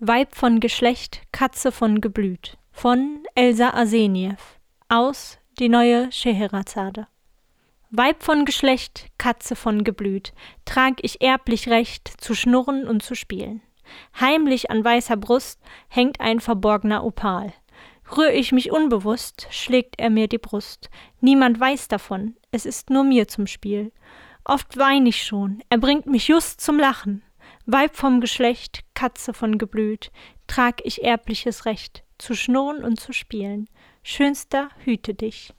Weib von Geschlecht, Katze von Geblüt von Elsa Arseniew aus Die neue Scheherazade. Weib von Geschlecht, Katze von Geblüt, trag ich erblich Recht, zu schnurren und zu spielen. Heimlich an weißer Brust hängt ein verborgner Opal. Rühr ich mich unbewusst, schlägt er mir die Brust. Niemand weiß davon, es ist nur mir zum Spiel. Oft wein ich schon, er bringt mich just zum Lachen. Weib vom Geschlecht, Katze von Geblüt, trag ich erbliches Recht, zu schnurren und zu spielen. Schönster, hüte dich.